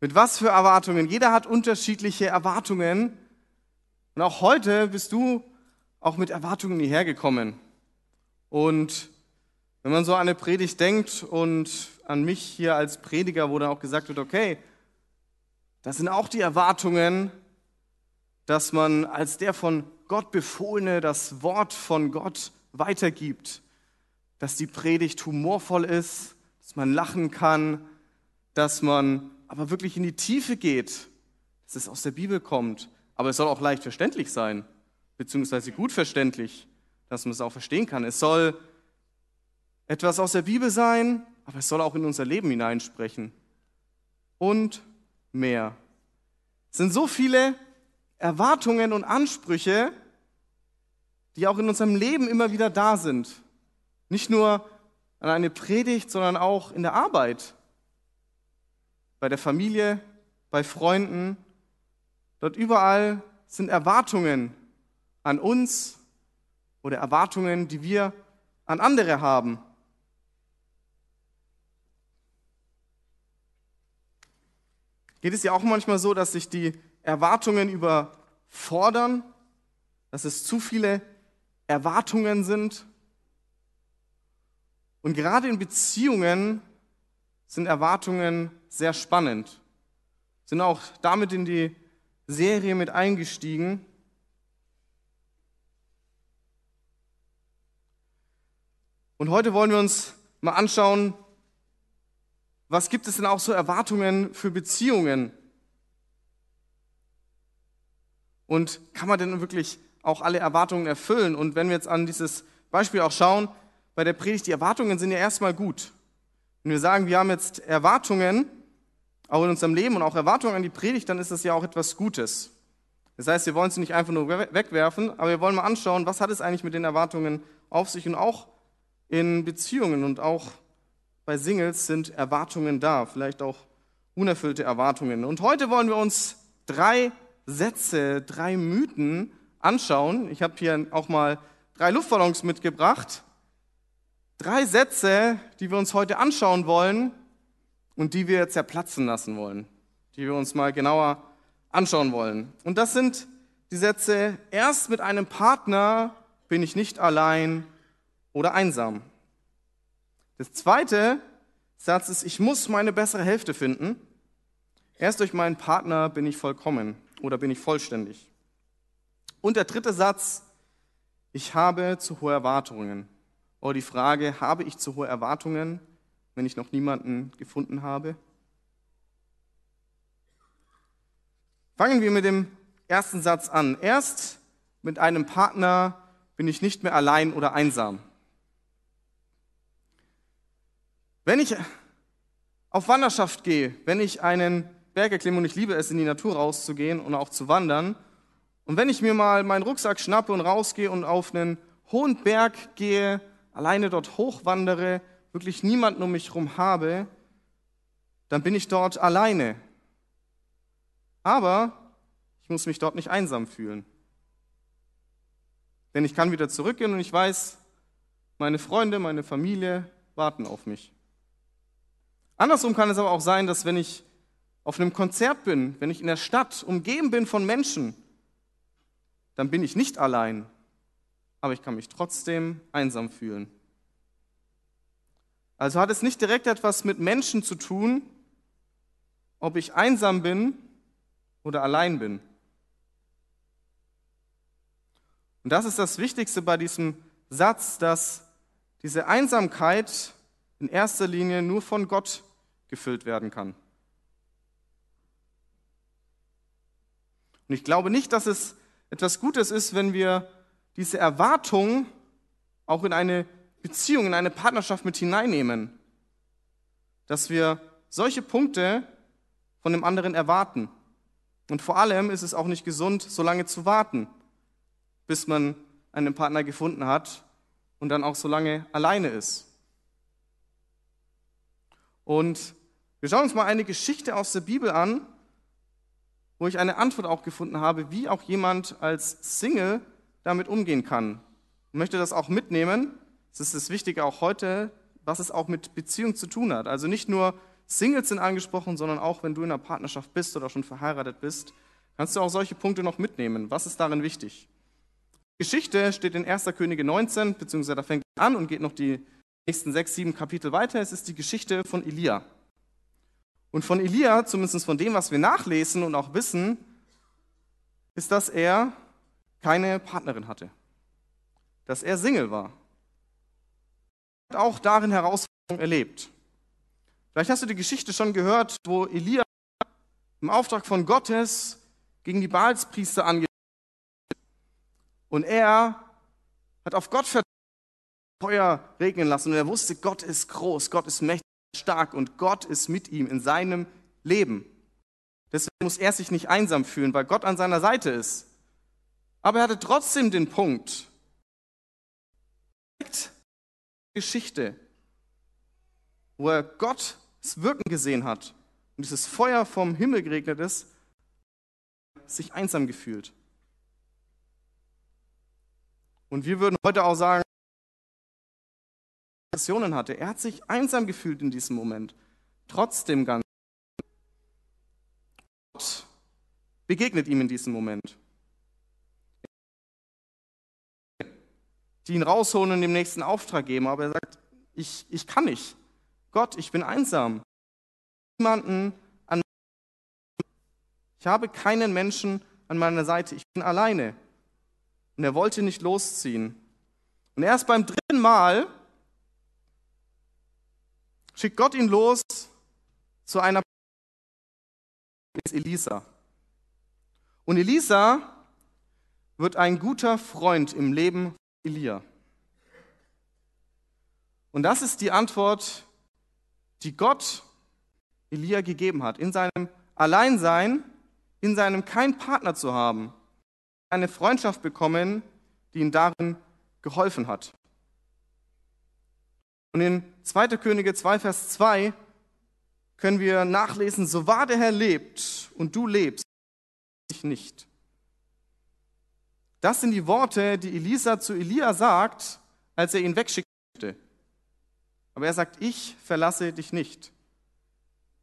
Mit was für Erwartungen? Jeder hat unterschiedliche Erwartungen. Und auch heute bist du auch mit Erwartungen hierher gekommen. Und wenn man so an eine Predigt denkt und an mich hier als Prediger, wo dann auch gesagt wird, okay, das sind auch die Erwartungen, dass man als der von Gott befohlene das Wort von Gott weitergibt, dass die Predigt humorvoll ist, dass man lachen kann, dass man aber wirklich in die Tiefe geht, dass es aus der Bibel kommt. Aber es soll auch leicht verständlich sein, beziehungsweise gut verständlich, dass man es auch verstehen kann. Es soll etwas aus der Bibel sein, aber es soll auch in unser Leben hineinsprechen. Und mehr. Es sind so viele Erwartungen und Ansprüche, die auch in unserem Leben immer wieder da sind. Nicht nur an eine Predigt, sondern auch in der Arbeit, bei der Familie, bei Freunden. Dort überall sind Erwartungen an uns oder Erwartungen, die wir an andere haben. Geht es ja auch manchmal so, dass sich die Erwartungen überfordern, dass es zu viele Erwartungen sind. Und gerade in Beziehungen sind Erwartungen sehr spannend. Sind auch damit in die Serie mit eingestiegen. Und heute wollen wir uns mal anschauen, was gibt es denn auch so Erwartungen für Beziehungen? Und kann man denn wirklich auch alle Erwartungen erfüllen? Und wenn wir jetzt an dieses Beispiel auch schauen, bei der Predigt, die Erwartungen sind ja erstmal gut. Wenn wir sagen, wir haben jetzt Erwartungen, auch in unserem Leben und auch Erwartungen an die Predigt, dann ist das ja auch etwas Gutes. Das heißt, wir wollen sie nicht einfach nur wegwerfen, aber wir wollen mal anschauen, was hat es eigentlich mit den Erwartungen auf sich und auch in Beziehungen und auch bei Singles sind Erwartungen da, vielleicht auch unerfüllte Erwartungen. Und heute wollen wir uns drei Sätze, drei Mythen anschauen. Ich habe hier auch mal drei Luftballons mitgebracht. Drei Sätze, die wir uns heute anschauen wollen und die wir zerplatzen lassen wollen, die wir uns mal genauer anschauen wollen. Und das sind die Sätze, erst mit einem Partner bin ich nicht allein oder einsam. Das zweite Satz ist, ich muss meine bessere Hälfte finden. Erst durch meinen Partner bin ich vollkommen oder bin ich vollständig. Und der dritte Satz, ich habe zu hohe Erwartungen. Oder die Frage, habe ich zu hohe Erwartungen, wenn ich noch niemanden gefunden habe? Fangen wir mit dem ersten Satz an. Erst mit einem Partner bin ich nicht mehr allein oder einsam. Wenn ich auf Wanderschaft gehe, wenn ich einen Berg erklimme und ich liebe es, in die Natur rauszugehen und auch zu wandern, und wenn ich mir mal meinen Rucksack schnappe und rausgehe und auf einen hohen Berg gehe, alleine dort hochwandere, wirklich niemanden um mich herum habe, dann bin ich dort alleine. Aber ich muss mich dort nicht einsam fühlen. Denn ich kann wieder zurückgehen und ich weiß, meine Freunde, meine Familie warten auf mich. Andersrum kann es aber auch sein, dass wenn ich auf einem Konzert bin, wenn ich in der Stadt umgeben bin von Menschen, dann bin ich nicht allein, aber ich kann mich trotzdem einsam fühlen. Also hat es nicht direkt etwas mit Menschen zu tun, ob ich einsam bin oder allein bin. Und das ist das Wichtigste bei diesem Satz, dass diese Einsamkeit in erster Linie nur von Gott gefüllt werden kann. Und ich glaube nicht, dass es etwas Gutes ist, wenn wir diese Erwartung auch in eine Beziehung, in eine Partnerschaft mit hineinnehmen. Dass wir solche Punkte von dem anderen erwarten. Und vor allem ist es auch nicht gesund, so lange zu warten, bis man einen Partner gefunden hat und dann auch so lange alleine ist. Und wir schauen uns mal eine Geschichte aus der Bibel an, wo ich eine Antwort auch gefunden habe, wie auch jemand als Single damit umgehen kann. Ich möchte das auch mitnehmen. Das ist das Wichtige auch heute, was es auch mit Beziehung zu tun hat. Also nicht nur Singles sind angesprochen, sondern auch wenn du in einer Partnerschaft bist oder schon verheiratet bist, kannst du auch solche Punkte noch mitnehmen. Was ist darin wichtig? Geschichte steht in 1. Könige 19, beziehungsweise da fängt an und geht noch die nächsten sechs, sieben Kapitel weiter. Es ist die Geschichte von Elia. Und von Elia, zumindest von dem, was wir nachlesen und auch wissen, ist, dass er keine Partnerin hatte. Dass er Single war. Er hat auch darin Herausforderungen erlebt. Vielleicht hast du die Geschichte schon gehört, wo Elia im Auftrag von Gottes gegen die Baalspriester angeht. Und er hat auf Gott vertraut, Feuer regnen lassen. Und er wusste, Gott ist groß, Gott ist mächtig, stark und Gott ist mit ihm in seinem Leben. Deswegen muss er sich nicht einsam fühlen, weil Gott an seiner Seite ist. Aber er hatte trotzdem den Punkt, Geschichte, wo er Gottes Wirken gesehen hat und dieses Feuer vom Himmel geregnet ist, sich einsam gefühlt. Und wir würden heute auch sagen, Depressionen hatte. Er hat sich einsam gefühlt in diesem Moment. Trotzdem ganz. Gott begegnet ihm in diesem Moment. Die ihn rausholen und dem nächsten Auftrag geben, aber er sagt, ich, ich kann nicht. Gott, ich bin einsam. Niemanden an Ich habe keinen Menschen an meiner Seite. Ich bin alleine. Und er wollte nicht losziehen. Und erst beim dritten Mal schickt Gott ihn los zu einer ist Elisa. Und Elisa wird ein guter Freund im Leben Elia. Und das ist die Antwort, die Gott Elia gegeben hat. In seinem Alleinsein, in seinem kein Partner zu haben, eine Freundschaft bekommen, die ihm darin geholfen hat. Und in 2. Könige 2, Vers 2 können wir nachlesen, so wahr der Herr lebt und du lebst, ich nicht. Das sind die Worte, die Elisa zu Elia sagt, als er ihn wegschickte. Aber er sagt, ich verlasse dich nicht.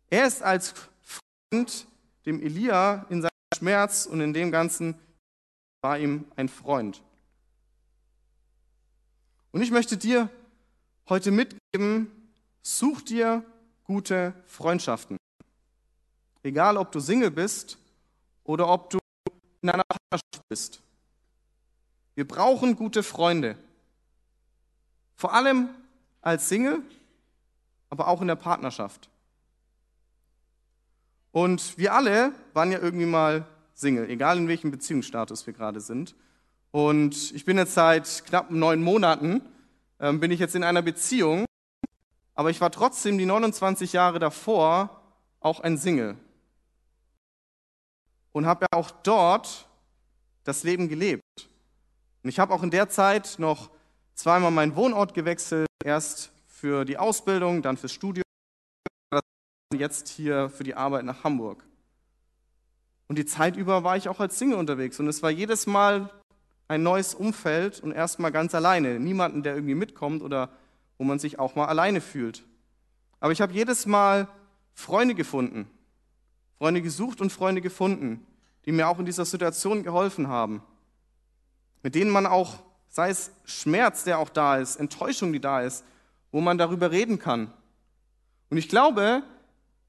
Er ist als Freund dem Elia in seinem Schmerz und in dem Ganzen war ihm ein Freund. Und ich möchte dir heute mitgeben, such dir gute Freundschaften. Egal, ob du Single bist oder ob du in einer Partnerschaft bist. Wir brauchen gute Freunde. Vor allem als Single, aber auch in der Partnerschaft. Und wir alle waren ja irgendwie mal Single, egal in welchem Beziehungsstatus wir gerade sind. Und ich bin jetzt seit knapp neun Monaten ähm, bin ich jetzt in einer Beziehung, aber ich war trotzdem die 29 Jahre davor auch ein Single. Und habe ja auch dort das Leben gelebt. Und ich habe auch in der Zeit noch zweimal meinen Wohnort gewechselt, erst für die Ausbildung, dann fürs Studium, jetzt hier für die Arbeit nach Hamburg. Und die Zeit über war ich auch als Single unterwegs und es war jedes Mal ein neues Umfeld und erstmal ganz alleine. Niemanden, der irgendwie mitkommt oder wo man sich auch mal alleine fühlt. Aber ich habe jedes Mal Freunde gefunden, Freunde gesucht und Freunde gefunden, die mir auch in dieser Situation geholfen haben. Mit denen man auch, sei es Schmerz, der auch da ist, Enttäuschung, die da ist, wo man darüber reden kann. Und ich glaube,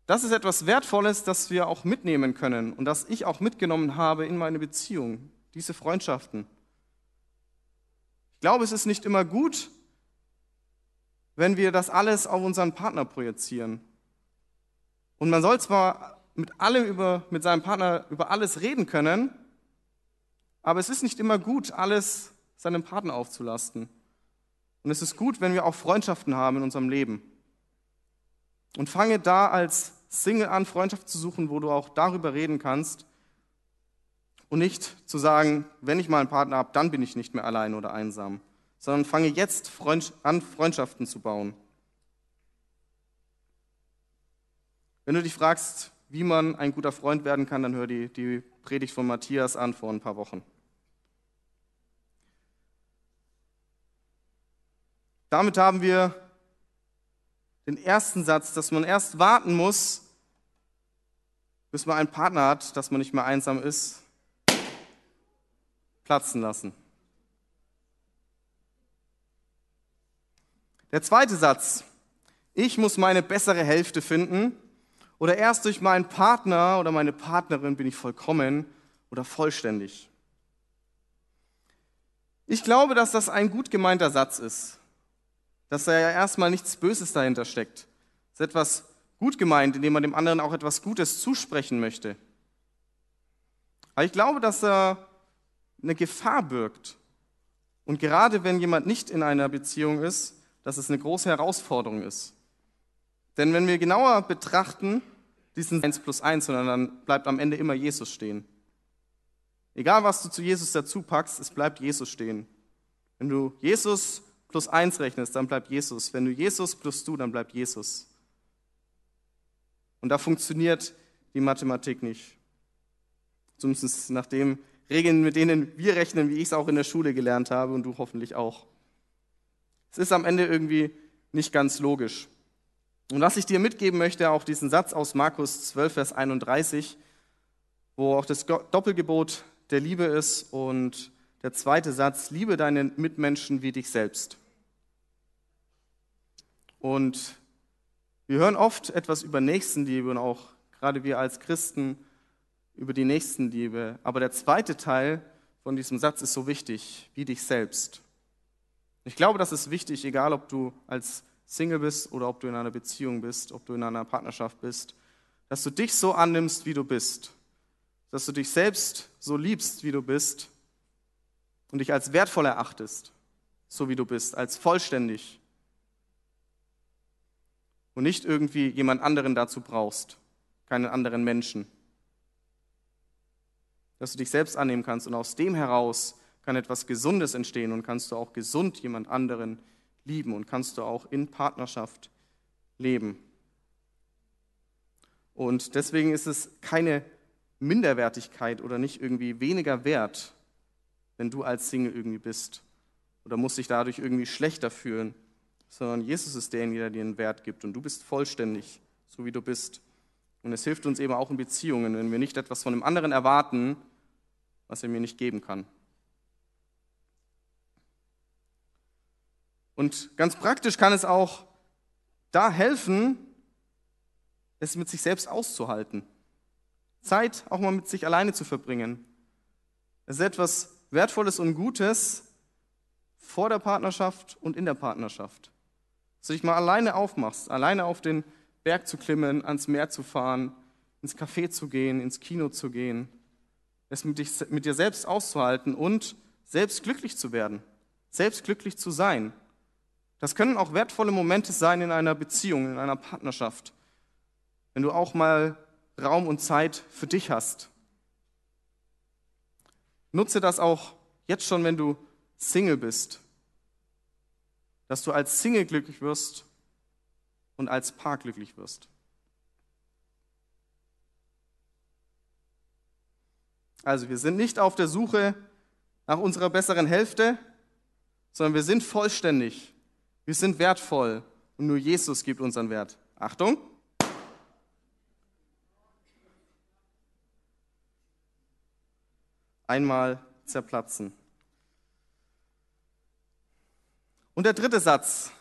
das ist etwas Wertvolles, das wir auch mitnehmen können und das ich auch mitgenommen habe in meine Beziehung, diese Freundschaften. Ich glaube, es ist nicht immer gut, wenn wir das alles auf unseren Partner projizieren. Und man soll zwar mit allem über, mit seinem Partner über alles reden können, aber es ist nicht immer gut, alles seinem Partner aufzulasten. Und es ist gut, wenn wir auch Freundschaften haben in unserem Leben. Und fange da als Single an, Freundschaft zu suchen, wo du auch darüber reden kannst, und nicht zu sagen, wenn ich mal einen Partner habe, dann bin ich nicht mehr allein oder einsam, sondern fange jetzt Freund an, Freundschaften zu bauen. Wenn du dich fragst, wie man ein guter Freund werden kann, dann hör die, die Predigt von Matthias an vor ein paar Wochen. Damit haben wir den ersten Satz, dass man erst warten muss, bis man einen Partner hat, dass man nicht mehr einsam ist, platzen lassen. Der zweite Satz, ich muss meine bessere Hälfte finden oder erst durch meinen Partner oder meine Partnerin bin ich vollkommen oder vollständig. Ich glaube, dass das ein gut gemeinter Satz ist, dass da ja erstmal nichts Böses dahinter steckt. Es ist etwas gut gemeint, indem man dem anderen auch etwas Gutes zusprechen möchte. Aber ich glaube, dass er eine Gefahr birgt. Und gerade wenn jemand nicht in einer Beziehung ist, dass es eine große Herausforderung ist. Denn wenn wir genauer betrachten, diesen 1 plus 1, sondern dann bleibt am Ende immer Jesus stehen. Egal, was du zu Jesus dazu packst, es bleibt Jesus stehen. Wenn du Jesus plus 1 rechnest, dann bleibt Jesus. Wenn du Jesus plus du, dann bleibt Jesus. Und da funktioniert die Mathematik nicht. Zumindest nach den Regeln, mit denen wir rechnen, wie ich es auch in der Schule gelernt habe und du hoffentlich auch. Es ist am Ende irgendwie nicht ganz logisch. Und was ich dir mitgeben möchte, auch diesen Satz aus Markus 12, Vers 31, wo auch das Doppelgebot der Liebe ist und der zweite Satz, liebe deinen Mitmenschen wie dich selbst. Und wir hören oft etwas über Nächstenliebe und auch gerade wir als Christen über die Nächstenliebe. Aber der zweite Teil von diesem Satz ist so wichtig, wie dich selbst. Ich glaube, das ist wichtig, egal ob du als Single bist oder ob du in einer Beziehung bist, ob du in einer Partnerschaft bist, dass du dich so annimmst, wie du bist, dass du dich selbst so liebst, wie du bist und dich als wertvoll erachtest, so wie du bist, als vollständig und nicht irgendwie jemand anderen dazu brauchst, keinen anderen Menschen. Dass du dich selbst annehmen kannst und aus dem heraus kann etwas Gesundes entstehen und kannst du auch gesund jemand anderen lieben und kannst du auch in Partnerschaft leben. Und deswegen ist es keine Minderwertigkeit oder nicht irgendwie weniger wert, wenn du als Single irgendwie bist oder musst dich dadurch irgendwie schlechter fühlen, sondern Jesus ist derjenige, der dir einen Wert gibt und du bist vollständig, so wie du bist. Und es hilft uns eben auch in Beziehungen, wenn wir nicht etwas von dem anderen erwarten, was er mir nicht geben kann. Und ganz praktisch kann es auch da helfen, es mit sich selbst auszuhalten. Zeit auch mal mit sich alleine zu verbringen. Es ist etwas Wertvolles und Gutes vor der Partnerschaft und in der Partnerschaft. Dass du dich mal alleine aufmachst, alleine auf den Berg zu klimmen, ans Meer zu fahren, ins Café zu gehen, ins Kino zu gehen, es mit, dich, mit dir selbst auszuhalten und selbst glücklich zu werden, selbst glücklich zu sein. Das können auch wertvolle Momente sein in einer Beziehung, in einer Partnerschaft. Wenn du auch mal Raum und Zeit für dich hast. Nutze das auch jetzt schon, wenn du Single bist. Dass du als Single glücklich wirst und als Paar glücklich wirst. Also wir sind nicht auf der Suche nach unserer besseren Hälfte, sondern wir sind vollständig. Wir sind wertvoll und nur Jesus gibt unseren Wert. Achtung! Einmal zerplatzen. Und der dritte Satz.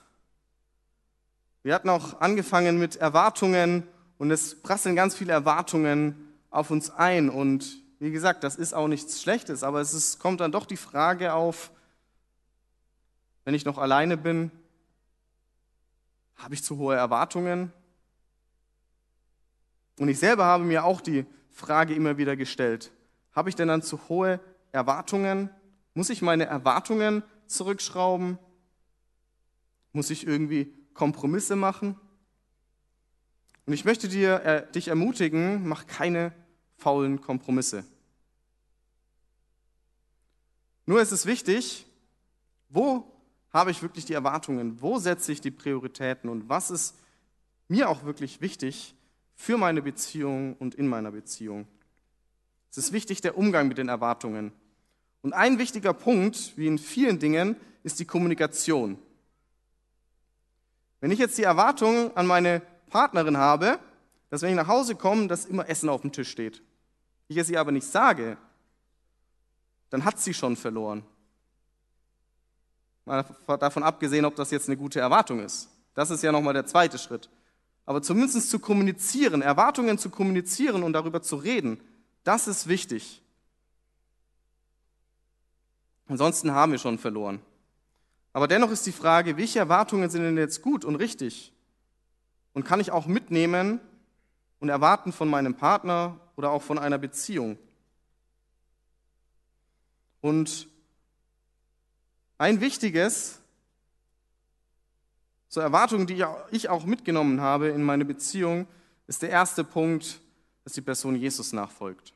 Wir hatten auch angefangen mit Erwartungen und es prasseln ganz viele Erwartungen auf uns ein. Und wie gesagt, das ist auch nichts Schlechtes, aber es ist, kommt dann doch die Frage auf, wenn ich noch alleine bin, habe ich zu hohe Erwartungen? Und ich selber habe mir auch die Frage immer wieder gestellt, habe ich denn dann zu hohe Erwartungen? Muss ich meine Erwartungen zurückschrauben? Muss ich irgendwie Kompromisse machen? Und ich möchte dir, äh, dich ermutigen, mach keine faulen Kompromisse. Nur ist es wichtig, wo habe ich wirklich die Erwartungen? Wo setze ich die Prioritäten? Und was ist mir auch wirklich wichtig für meine Beziehung und in meiner Beziehung? Es ist wichtig der Umgang mit den Erwartungen. Und ein wichtiger Punkt, wie in vielen Dingen, ist die Kommunikation. Wenn ich jetzt die Erwartung an meine Partnerin habe, dass wenn ich nach Hause komme, dass immer Essen auf dem Tisch steht, ich es ihr aber nicht sage, dann hat sie schon verloren. Mal davon abgesehen, ob das jetzt eine gute Erwartung ist. Das ist ja nochmal der zweite Schritt. Aber zumindest zu kommunizieren, Erwartungen zu kommunizieren und darüber zu reden, das ist wichtig. Ansonsten haben wir schon verloren. Aber dennoch ist die Frage, welche Erwartungen sind denn jetzt gut und richtig? Und kann ich auch mitnehmen und erwarten von meinem Partner oder auch von einer Beziehung? Und ein wichtiges, so Erwartungen, die ich auch mitgenommen habe in meine Beziehung, ist der erste Punkt, dass die Person Jesus nachfolgt.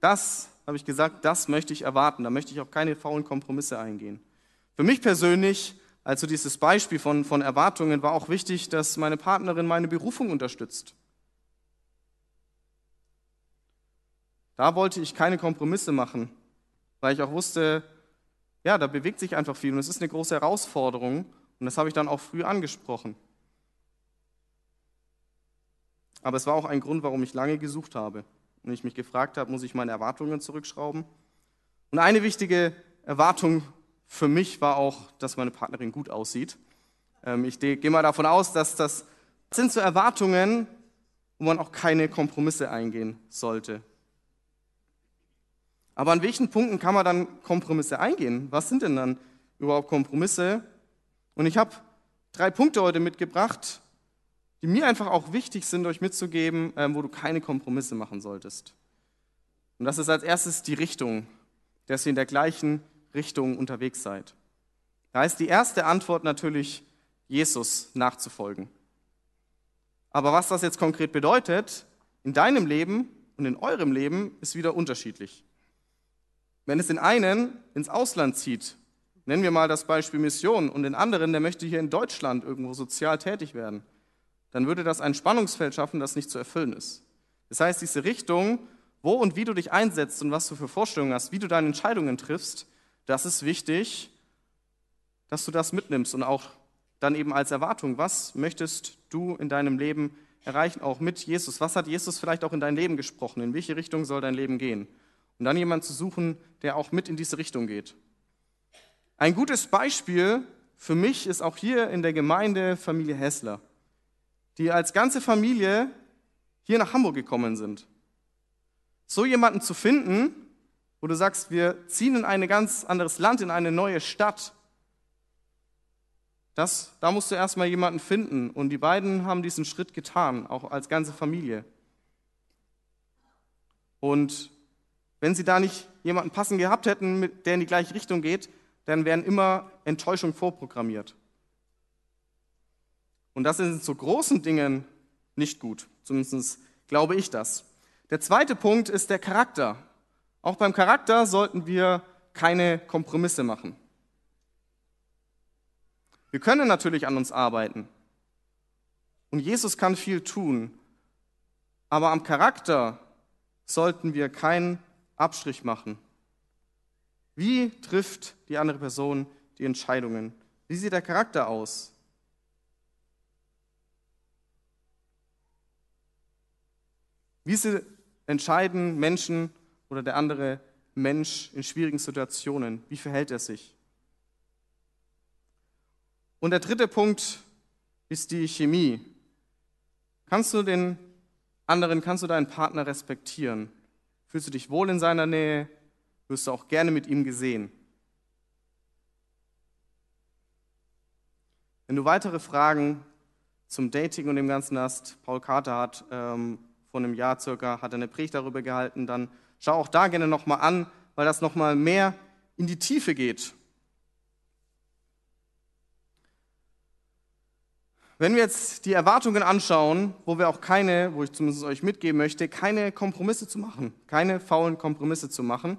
Das habe ich gesagt, das möchte ich erwarten. Da möchte ich auch keine faulen Kompromisse eingehen. Für mich persönlich, also dieses Beispiel von, von Erwartungen, war auch wichtig, dass meine Partnerin meine Berufung unterstützt. Da wollte ich keine Kompromisse machen, weil ich auch wusste, ja, da bewegt sich einfach viel und es ist eine große Herausforderung und das habe ich dann auch früh angesprochen. Aber es war auch ein Grund, warum ich lange gesucht habe und ich mich gefragt habe, muss ich meine Erwartungen zurückschrauben? Und eine wichtige Erwartung für mich war auch, dass meine Partnerin gut aussieht. Ähm, ich gehe mal davon aus, dass das sind so Erwartungen, wo man auch keine Kompromisse eingehen sollte. Aber an welchen Punkten kann man dann Kompromisse eingehen? Was sind denn dann überhaupt Kompromisse? Und ich habe drei Punkte heute mitgebracht, die mir einfach auch wichtig sind, euch mitzugeben, ähm, wo du keine Kompromisse machen solltest. Und das ist als erstes die Richtung, dass ihr in der gleichen Richtung unterwegs seid. Da ist die erste Antwort natürlich, Jesus nachzufolgen. Aber was das jetzt konkret bedeutet, in deinem Leben und in eurem Leben, ist wieder unterschiedlich. Wenn es den einen ins Ausland zieht, nennen wir mal das Beispiel Mission, und den anderen, der möchte hier in Deutschland irgendwo sozial tätig werden, dann würde das ein Spannungsfeld schaffen, das nicht zu erfüllen ist. Das heißt, diese Richtung, wo und wie du dich einsetzt und was du für Vorstellungen hast, wie du deine Entscheidungen triffst, das ist wichtig, dass du das mitnimmst und auch dann eben als Erwartung, was möchtest du in deinem Leben erreichen, auch mit Jesus? Was hat Jesus vielleicht auch in dein Leben gesprochen? In welche Richtung soll dein Leben gehen? Und dann jemanden zu suchen, der auch mit in diese Richtung geht. Ein gutes Beispiel für mich ist auch hier in der Gemeinde Familie Hessler die als ganze Familie hier nach Hamburg gekommen sind. So jemanden zu finden, wo du sagst, wir ziehen in ein ganz anderes Land, in eine neue Stadt, das, da musst du erstmal jemanden finden. Und die beiden haben diesen Schritt getan, auch als ganze Familie. Und wenn sie da nicht jemanden passend gehabt hätten, der in die gleiche Richtung geht, dann wären immer Enttäuschungen vorprogrammiert. Und das ist in so großen Dingen nicht gut. Zumindest glaube ich das. Der zweite Punkt ist der Charakter. Auch beim Charakter sollten wir keine Kompromisse machen. Wir können natürlich an uns arbeiten. Und Jesus kann viel tun. Aber am Charakter sollten wir keinen Abstrich machen. Wie trifft die andere Person die Entscheidungen? Wie sieht der Charakter aus? Wie sie entscheiden Menschen oder der andere Mensch in schwierigen Situationen? Wie verhält er sich? Und der dritte Punkt ist die Chemie. Kannst du den anderen, kannst du deinen Partner respektieren? Fühlst du dich wohl in seiner Nähe? Wirst du auch gerne mit ihm gesehen? Wenn du weitere Fragen zum Dating und dem Ganzen hast, Paul Carter hat ähm, vor einem Jahr circa, hat er eine Predigt darüber gehalten, dann schau auch da gerne nochmal an, weil das nochmal mehr in die Tiefe geht. Wenn wir jetzt die Erwartungen anschauen, wo wir auch keine, wo ich zumindest euch mitgeben möchte, keine Kompromisse zu machen, keine faulen Kompromisse zu machen,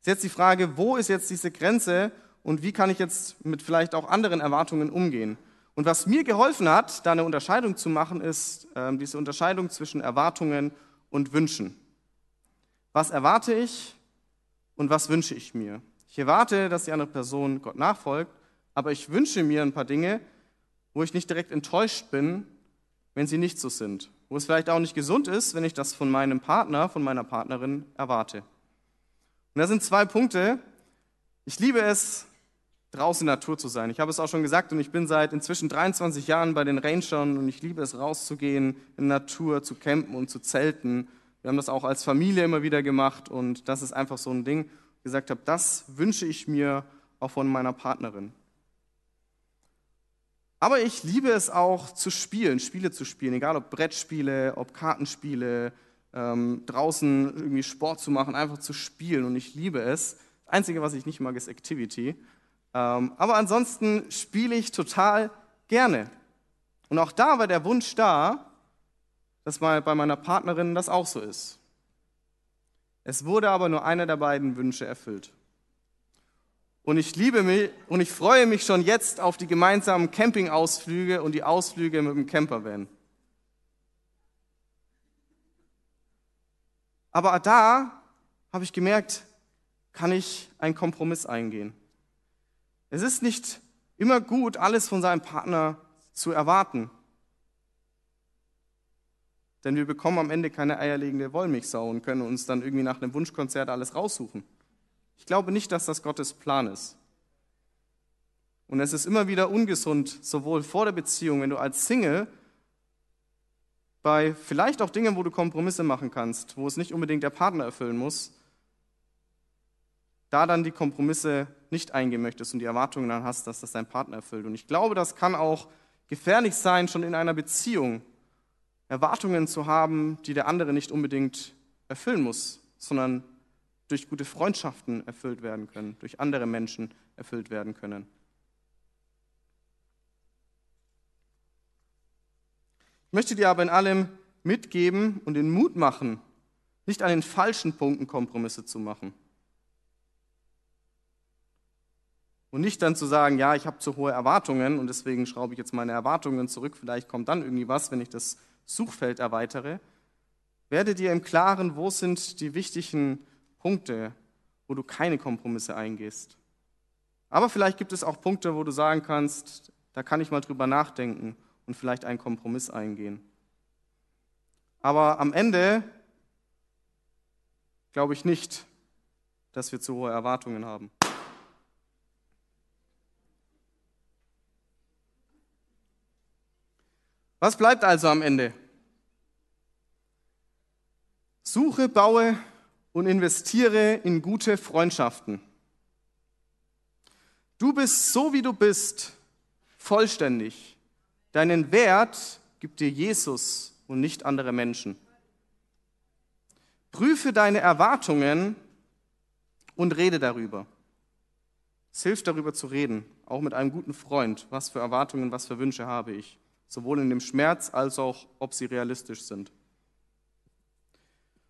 ist jetzt die Frage, wo ist jetzt diese Grenze und wie kann ich jetzt mit vielleicht auch anderen Erwartungen umgehen? Und was mir geholfen hat, da eine Unterscheidung zu machen, ist äh, diese Unterscheidung zwischen Erwartungen und Wünschen. Was erwarte ich und was wünsche ich mir? Ich erwarte, dass die andere Person Gott nachfolgt, aber ich wünsche mir ein paar Dinge, wo ich nicht direkt enttäuscht bin, wenn sie nicht so sind. Wo es vielleicht auch nicht gesund ist, wenn ich das von meinem Partner, von meiner Partnerin erwarte. Und da sind zwei Punkte. Ich liebe es, draußen in der Natur zu sein. Ich habe es auch schon gesagt und ich bin seit inzwischen 23 Jahren bei den Rangern und ich liebe es, rauszugehen, in der Natur zu campen und zu zelten. Wir haben das auch als Familie immer wieder gemacht und das ist einfach so ein Ding, ich gesagt habe, das wünsche ich mir auch von meiner Partnerin. Aber ich liebe es auch zu spielen, Spiele zu spielen, egal ob Brettspiele, ob Kartenspiele, ähm, draußen irgendwie Sport zu machen, einfach zu spielen und ich liebe es. Das Einzige, was ich nicht mag, ist Activity. Ähm, aber ansonsten spiele ich total gerne. Und auch da war der Wunsch da, dass bei meiner Partnerin das auch so ist. Es wurde aber nur einer der beiden Wünsche erfüllt. Und ich liebe mich und ich freue mich schon jetzt auf die gemeinsamen Campingausflüge und die Ausflüge mit dem Campervan. Aber da habe ich gemerkt, kann ich einen Kompromiss eingehen. Es ist nicht immer gut, alles von seinem Partner zu erwarten. Denn wir bekommen am Ende keine eierlegende Wollmilchsau und können uns dann irgendwie nach einem Wunschkonzert alles raussuchen. Ich glaube nicht, dass das Gottes Plan ist. Und es ist immer wieder ungesund, sowohl vor der Beziehung, wenn du als Single bei vielleicht auch Dingen, wo du Kompromisse machen kannst, wo es nicht unbedingt der Partner erfüllen muss, da dann die Kompromisse nicht eingehen möchtest und die Erwartungen dann hast, dass das dein Partner erfüllt. Und ich glaube, das kann auch gefährlich sein, schon in einer Beziehung Erwartungen zu haben, die der andere nicht unbedingt erfüllen muss, sondern durch gute Freundschaften erfüllt werden können, durch andere Menschen erfüllt werden können. Ich möchte dir aber in allem mitgeben und den Mut machen, nicht an den falschen Punkten Kompromisse zu machen. Und nicht dann zu sagen, ja, ich habe zu hohe Erwartungen und deswegen schraube ich jetzt meine Erwartungen zurück, vielleicht kommt dann irgendwie was, wenn ich das Suchfeld erweitere. Werde dir im Klaren, wo sind die wichtigen Punkte, wo du keine Kompromisse eingehst. Aber vielleicht gibt es auch Punkte, wo du sagen kannst, da kann ich mal drüber nachdenken und vielleicht einen Kompromiss eingehen. Aber am Ende glaube ich nicht, dass wir zu hohe Erwartungen haben. Was bleibt also am Ende? Suche, baue und investiere in gute Freundschaften. Du bist so, wie du bist, vollständig. Deinen Wert gibt dir Jesus und nicht andere Menschen. Prüfe deine Erwartungen und rede darüber. Es hilft darüber zu reden, auch mit einem guten Freund. Was für Erwartungen, was für Wünsche habe ich? Sowohl in dem Schmerz als auch, ob sie realistisch sind.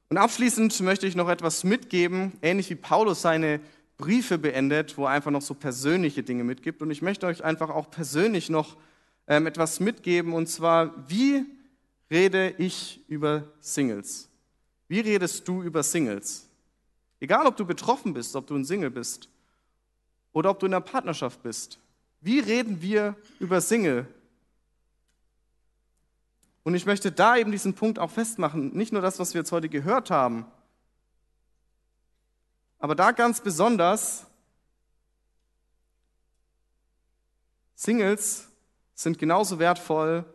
Und abschließend möchte ich noch etwas mitgeben, ähnlich wie Paulus seine Briefe beendet, wo er einfach noch so persönliche Dinge mitgibt. Und ich möchte euch einfach auch persönlich noch ähm, etwas mitgeben, und zwar, wie rede ich über Singles? Wie redest du über Singles? Egal, ob du betroffen bist, ob du ein Single bist oder ob du in einer Partnerschaft bist. Wie reden wir über Single? Und ich möchte da eben diesen Punkt auch festmachen, nicht nur das, was wir jetzt heute gehört haben, aber da ganz besonders, Singles sind genauso wertvoll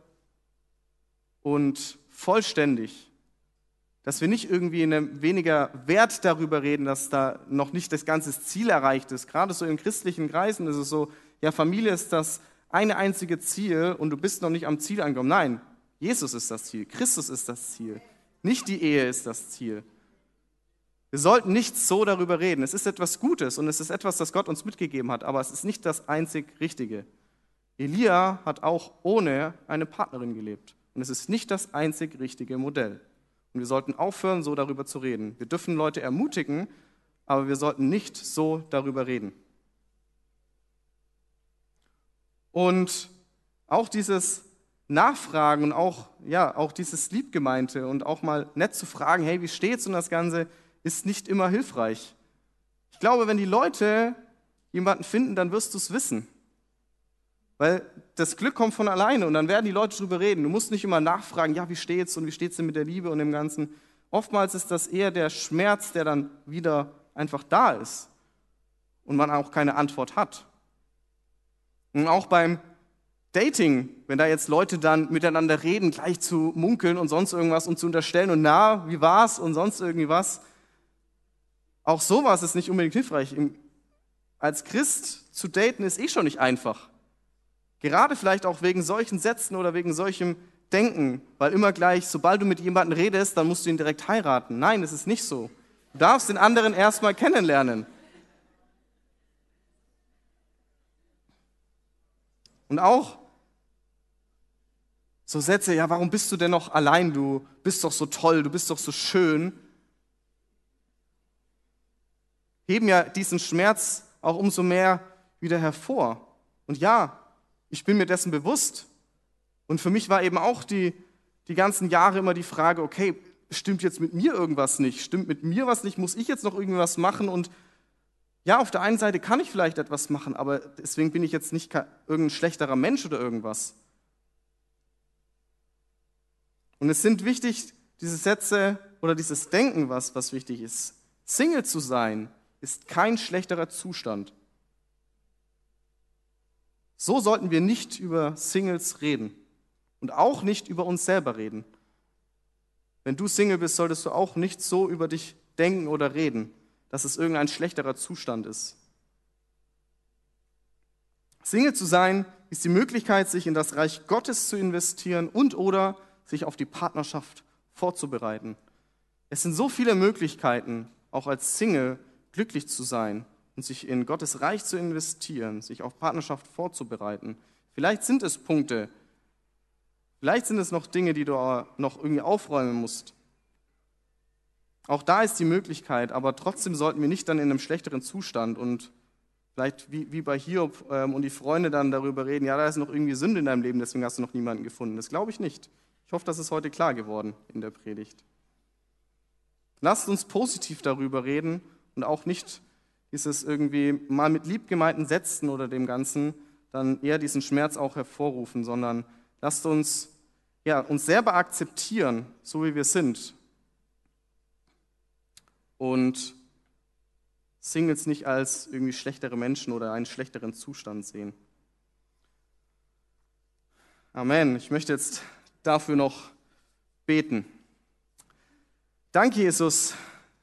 und vollständig, dass wir nicht irgendwie in einem weniger Wert darüber reden, dass da noch nicht das ganze Ziel erreicht ist. Gerade so in christlichen Kreisen ist es so, ja, Familie ist das eine einzige Ziel und du bist noch nicht am Ziel angekommen. Nein, Jesus ist das Ziel, Christus ist das Ziel, nicht die Ehe ist das Ziel. Wir sollten nicht so darüber reden. Es ist etwas Gutes und es ist etwas, das Gott uns mitgegeben hat, aber es ist nicht das einzig Richtige. Elia hat auch ohne eine Partnerin gelebt und es ist nicht das einzig richtige Modell. Und wir sollten aufhören, so darüber zu reden. Wir dürfen Leute ermutigen, aber wir sollten nicht so darüber reden. Und auch dieses nachfragen und auch, ja, auch dieses Liebgemeinte und auch mal nett zu fragen, hey, wie steht's und das Ganze, ist nicht immer hilfreich. Ich glaube, wenn die Leute jemanden finden, dann wirst du es wissen. Weil das Glück kommt von alleine und dann werden die Leute drüber reden. Du musst nicht immer nachfragen, ja, wie steht's und wie steht's denn mit der Liebe und dem Ganzen. Oftmals ist das eher der Schmerz, der dann wieder einfach da ist und man auch keine Antwort hat. Und auch beim Dating, wenn da jetzt Leute dann miteinander reden, gleich zu munkeln und sonst irgendwas und zu unterstellen und na, wie war's und sonst irgendwie was. Auch sowas ist nicht unbedingt hilfreich. Als Christ zu daten ist eh schon nicht einfach. Gerade vielleicht auch wegen solchen Sätzen oder wegen solchem Denken, weil immer gleich, sobald du mit jemandem redest, dann musst du ihn direkt heiraten. Nein, es ist nicht so. Du darfst den anderen erstmal kennenlernen. Und auch so Sätze, ja, warum bist du denn noch allein? Du bist doch so toll, du bist doch so schön. Heben ja diesen Schmerz auch umso mehr wieder hervor. Und ja, ich bin mir dessen bewusst. Und für mich war eben auch die, die ganzen Jahre immer die Frage, okay, stimmt jetzt mit mir irgendwas nicht? Stimmt mit mir was nicht? Muss ich jetzt noch irgendwas machen? Und ja, auf der einen Seite kann ich vielleicht etwas machen, aber deswegen bin ich jetzt nicht irgendein schlechterer Mensch oder irgendwas. Und es sind wichtig, diese Sätze oder dieses Denken, was, was wichtig ist. Single zu sein ist kein schlechterer Zustand. So sollten wir nicht über Singles reden und auch nicht über uns selber reden. Wenn du Single bist, solltest du auch nicht so über dich denken oder reden dass es irgendein schlechterer Zustand ist. Single zu sein ist die Möglichkeit, sich in das Reich Gottes zu investieren und oder sich auf die Partnerschaft vorzubereiten. Es sind so viele Möglichkeiten, auch als Single glücklich zu sein und sich in Gottes Reich zu investieren, sich auf Partnerschaft vorzubereiten. Vielleicht sind es Punkte, vielleicht sind es noch Dinge, die du noch irgendwie aufräumen musst. Auch da ist die Möglichkeit, aber trotzdem sollten wir nicht dann in einem schlechteren Zustand und vielleicht wie, wie bei Hiob ähm, und die Freunde dann darüber reden, ja, da ist noch irgendwie Sünde in deinem Leben, deswegen hast du noch niemanden gefunden. Das glaube ich nicht. Ich hoffe, das ist heute klar geworden in der Predigt. Lasst uns positiv darüber reden und auch nicht dieses irgendwie mal mit liebgemeinten Sätzen oder dem Ganzen dann eher diesen Schmerz auch hervorrufen, sondern lasst uns ja, uns selber akzeptieren, so wie wir sind und Singles nicht als irgendwie schlechtere Menschen oder einen schlechteren Zustand sehen. Amen. Ich möchte jetzt dafür noch beten. Danke, Jesus,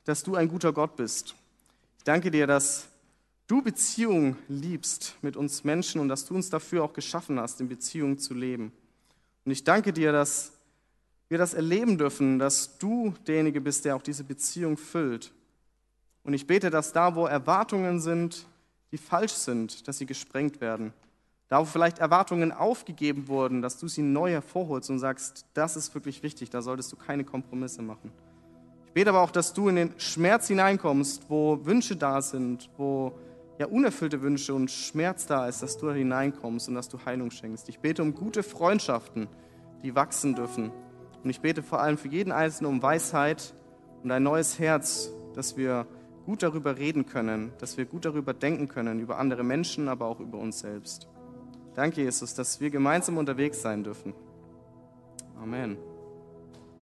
dass du ein guter Gott bist. Ich danke dir, dass du Beziehung liebst mit uns Menschen und dass du uns dafür auch geschaffen hast, in Beziehung zu leben. Und ich danke dir, dass wir das erleben dürfen, dass du derjenige bist, der auch diese Beziehung füllt. Und ich bete, dass da, wo Erwartungen sind, die falsch sind, dass sie gesprengt werden. Da, wo vielleicht Erwartungen aufgegeben wurden, dass du sie neu hervorholst und sagst, das ist wirklich wichtig, da solltest du keine Kompromisse machen. Ich bete aber auch, dass du in den Schmerz hineinkommst, wo Wünsche da sind, wo ja unerfüllte Wünsche und Schmerz da ist, dass du da hineinkommst und dass du Heilung schenkst. Ich bete um gute Freundschaften, die wachsen dürfen. Und ich bete vor allem für jeden Einzelnen um Weisheit und ein neues Herz, dass wir gut darüber reden können, dass wir gut darüber denken können, über andere Menschen, aber auch über uns selbst. Danke, Jesus, dass wir gemeinsam unterwegs sein dürfen. Amen.